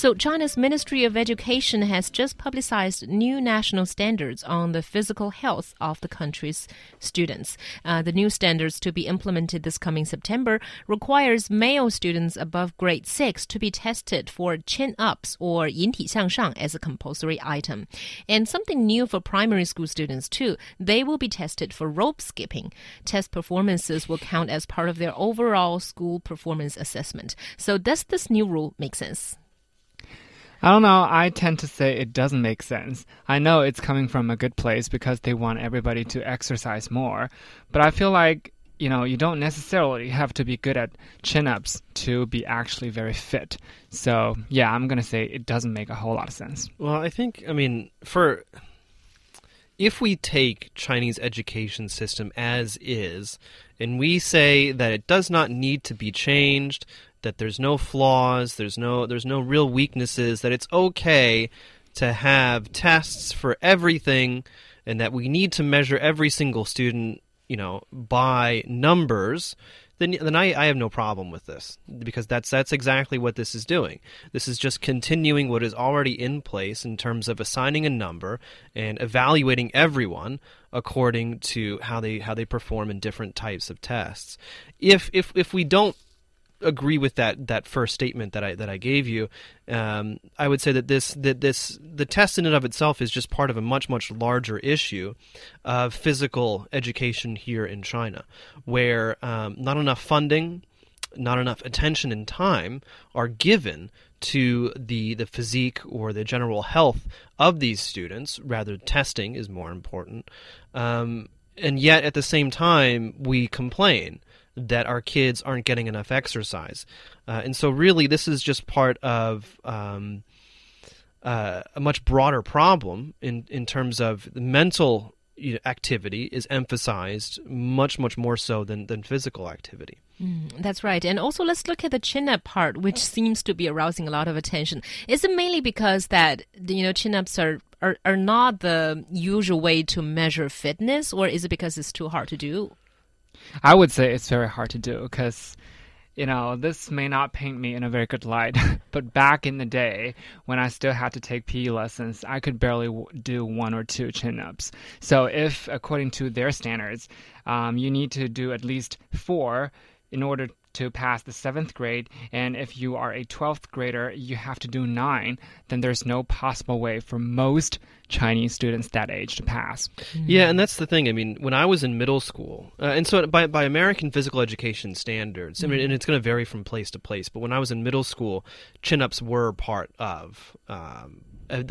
So, China's Ministry of Education has just publicized new national standards on the physical health of the country's students. Uh, the new standards to be implemented this coming September requires male students above grade 6 to be tested for chin ups or 引体向上as a compulsory item. And something new for primary school students too. They will be tested for rope skipping. Test performances will count as part of their overall school performance assessment. So does this new rule make sense? I don't know. I tend to say it doesn't make sense. I know it's coming from a good place because they want everybody to exercise more, but I feel like you know, you don't necessarily have to be good at chin ups to be actually very fit. So, yeah, I'm going to say it doesn't make a whole lot of sense. Well, I think, I mean, for if we take Chinese education system as is and we say that it does not need to be changed, that there's no flaws, there's no there's no real weaknesses, that it's okay to have tests for everything and that we need to measure every single student you know, by numbers, then then I, I have no problem with this because that's that's exactly what this is doing. This is just continuing what is already in place in terms of assigning a number and evaluating everyone according to how they how they perform in different types of tests. If if if we don't agree with that that first statement that I that I gave you. Um, I would say that this that this the test in and of itself is just part of a much much larger issue of physical education here in China, where um, not enough funding, not enough attention and time are given to the the physique or the general health of these students. Rather, testing is more important. Um, and yet, at the same time, we complain that our kids aren't getting enough exercise. Uh, and so, really, this is just part of um, uh, a much broader problem in, in terms of the mental activity is emphasized much, much more so than, than physical activity. Mm, that's right. And also, let's look at the chin up part, which seems to be arousing a lot of attention. Is it mainly because that, you know, chin ups are are, are not the usual way to measure fitness, or is it because it's too hard to do? I would say it's very hard to do because, you know, this may not paint me in a very good light, but back in the day when I still had to take PE lessons, I could barely do one or two chin ups. So, if according to their standards, um, you need to do at least four in order to pass the seventh grade, and if you are a 12th grader, you have to do nine, then there's no possible way for most Chinese students that age to pass. Yeah, and that's the thing. I mean, when I was in middle school, uh, and so by, by American physical education standards, I mean, and it's going to vary from place to place, but when I was in middle school, chin ups were part of um,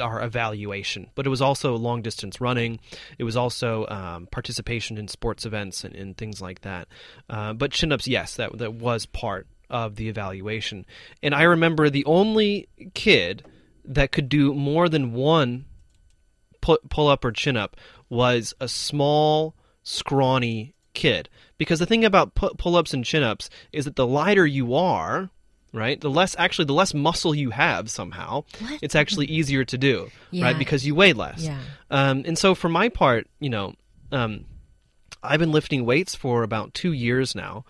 our evaluation, but it was also long distance running. It was also um, participation in sports events and, and things like that. Uh, but chin ups, yes, that that was part of the evaluation. And I remember the only kid that could do more than one pull up or chin up was a small, scrawny kid. Because the thing about pull ups and chin ups is that the lighter you are, right? The less actually the less muscle you have somehow, what? it's actually easier to do, yeah. right? Because you weigh less. Yeah. Um, and so for my part, you know, um, I've been lifting weights for about two years now,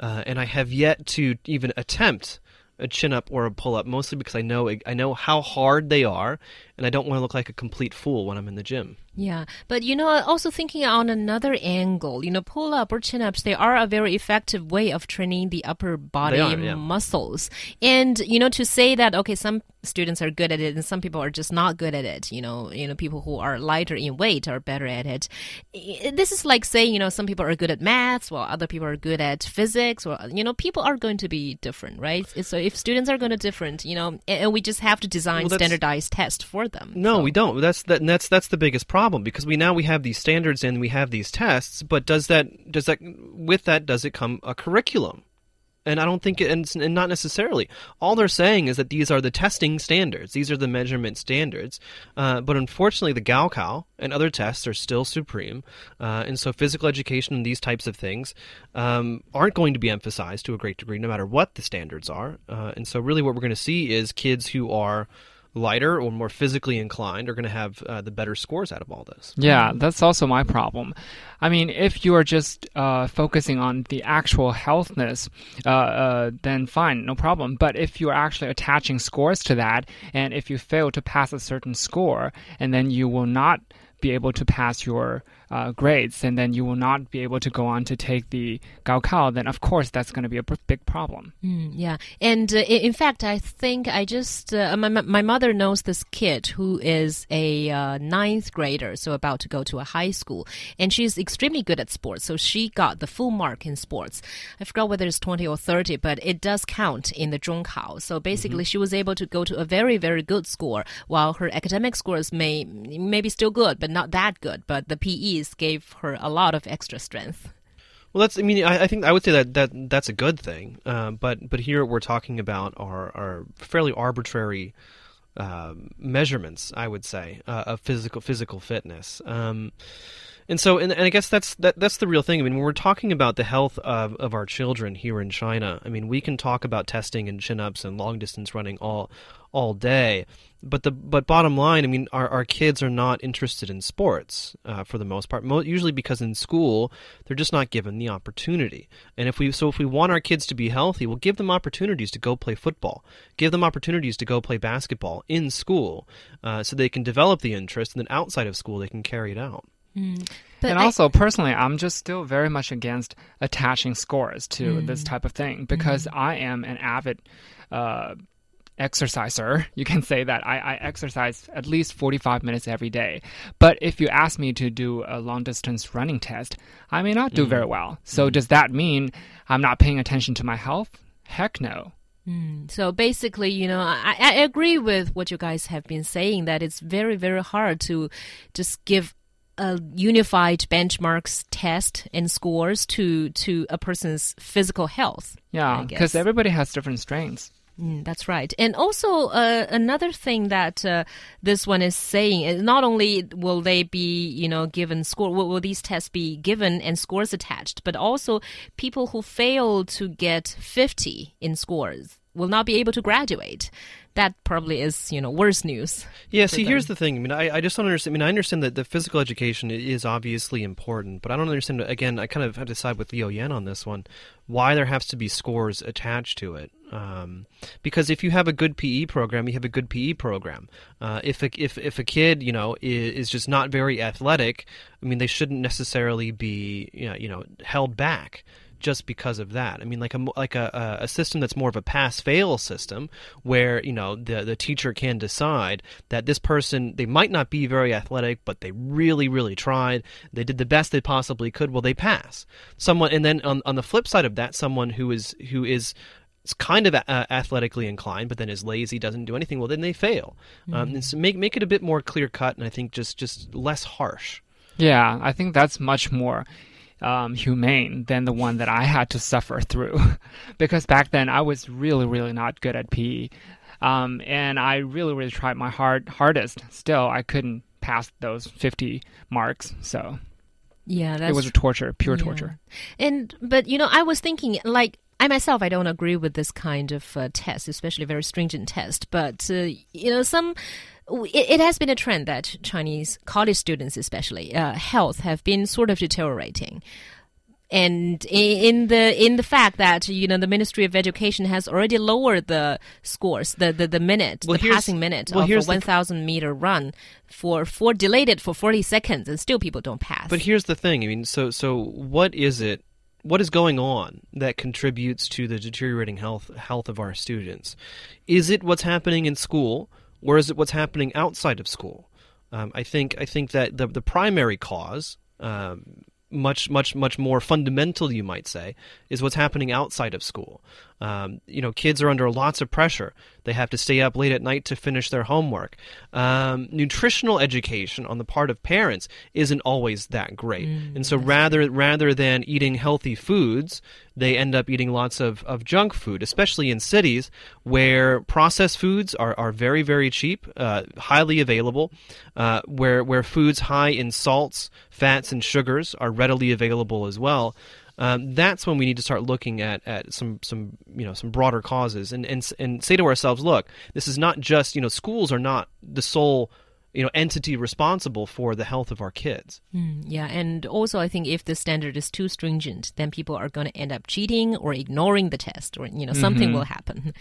uh, and I have yet to even attempt a chin up or a pull up, mostly because I know I know how hard they are, and I don't want to look like a complete fool when I'm in the gym. Yeah, but you know, also thinking on another angle, you know, pull up or chin ups, they are a very effective way of training the upper body are, yeah. muscles. And you know, to say that okay, some students are good at it and some people are just not good at it. You know, you know, people who are lighter in weight are better at it. This is like saying, you know, some people are good at maths while other people are good at physics, or you know, people are going to be different, right? So if students are going to different, you know, and we just have to design well, standardized tests for them. No, so. we don't. That's that. That's that's the biggest problem problem because we now we have these standards and we have these tests, but does that does that with that does it come a curriculum? And I don't think it, and, and not necessarily. All they're saying is that these are the testing standards. These are the measurement standards. Uh, but unfortunately, the Gaokao and other tests are still supreme. Uh, and so physical education and these types of things um, aren't going to be emphasized to a great degree, no matter what the standards are. Uh, and so really what we're going to see is kids who are lighter or more physically inclined are going to have uh, the better scores out of all this. Yeah, that's also my problem. I mean, if you are just uh, focusing on the actual healthness, uh, uh, then fine, no problem. But if you are actually attaching scores to that, and if you fail to pass a certain score, and then you will not be able to pass your uh, grades, and then you will not be able to go on to take the Gaokao, then of course that's going to be a big problem. Mm, yeah, and uh, in fact, I think I just uh, my my mother knows this kid who is a uh, ninth grader, so about to go to a high school, and she's extremely good at sports. So she got the full mark in sports. I forgot whether it's twenty or thirty, but it does count in the Zhongkao. So basically, mm -hmm. she was able to go to a very very good score, while her academic scores may maybe still good, but not that good. But the PEs gave her a lot of extra strength. Well, that's. I mean, I, I think I would say that that that's a good thing. Uh, but but here we're talking about our our fairly arbitrary uh, measurements. I would say uh, of physical physical fitness. Um, and so, and, and, I guess that's that, that's the real thing. I mean, when we're talking about the health of, of our children here in China, I mean, we can talk about testing and chin ups and long distance running all all day, but the but bottom line, I mean, our, our kids are not interested in sports uh, for the most part. Mo- usually because in school they're just not given the opportunity. And if we so if we want our kids to be healthy, we'll give them opportunities to go play football, give them opportunities to go play basketball in school, uh, so they can develop the interest, and then outside of school they can carry it out. Mm. and I, also, personally, I'm just still very much against attaching scores to mm. this type of thing because mm. I am an avid uh, exerciser. You can say that I, I, exercise at least 45 minutes every day. But if you ask me to do a long distance running test, I may not do mm. very well. So, mm. does that mean I'm not paying attention to my health? Heck no. Mm. So basically, you know, I, I agree with what you guys have been saying that it's very, very hard to just give a unified benchmarks test and scores to to a person's physical health. Yeah, because everybody has different strengths. Mm, that's right. And also, uh, another thing that uh, this one is saying is not only will they be, you know, given score, will, will, these tests be given and scores attached, but also people who fail to get 50 in scores will not be able to graduate that probably is you know worse news. Yeah. See, them. here's the thing. I mean, I, I just don't understand. I mean, I understand that the physical education is obviously important, but I don't understand. Again, I kind of have to side with Leo Yan on this one. Why there has to be scores attached to it? Um, because if you have a good PE program, you have a good PE program. Uh, if a, if if a kid you know is, is just not very athletic, I mean, they shouldn't necessarily be you know, you know held back just because of that. I mean, like a like a, a system that's more of a pass fail system, where you know the the teacher can decide that this person they might not be very athletic, but they really really tried. They did the best they possibly could. Well, they pass. Someone, and then on on the flip side of that, someone who is who is kind of uh, athletically inclined, but then is lazy, doesn't do anything. Well, then they fail. Um, mm-hmm. Um, and so make make it a bit more clear cut, and I think just just less harsh. Yeah, I think that's much more um, humane than the one that I had to suffer through. because back then I was really, really not good at PE. Um, and I really, really tried my hard hardest. Still, I couldn't pass those 50 marks. So yeah, it was a torture, pure yeah. torture. And but you know, I was thinking like I myself, I don't agree with this kind of uh, test, especially very stringent test. But uh, you know, some it, it, has been a trend that Chinese college students, especially uh, health, have been sort of deteriorating. And in the in the fact that you know the Ministry of Education has already lowered the scores, the the, the minute, well, the passing minute well, of a one thousand meter run for for delayed it for forty seconds, and still people don't pass. But here's the thing: I mean, so so what is it what is going on that contributes to the deteriorating health health of our students? Is it what's happening in school? or is it what's happening outside of school? Um, I think I think that the the primary cause, um, much much much more fundamental, you might say, is what's happening outside of school. Um, you know, kids are under lots of pressure. They have to stay up late at night to finish their homework. Um, nutritional education on the part of parents isn't always that great, mm, and so rather rather than eating healthy foods, they end up eating lots of, of junk food, especially in cities where processed foods are, are very very cheap, uh, highly available, uh, where where foods high in salts, fats, and sugars are readily available as well. Um, that's when we need to start looking at, at some some you know some broader causes and, and and say to ourselves, look, this is not just you know schools are not the sole you know entity responsible for the health of our kids. Mm, yeah, and also I think if the standard is too stringent, then people are going to end up cheating or ignoring the test, or you know something will happen.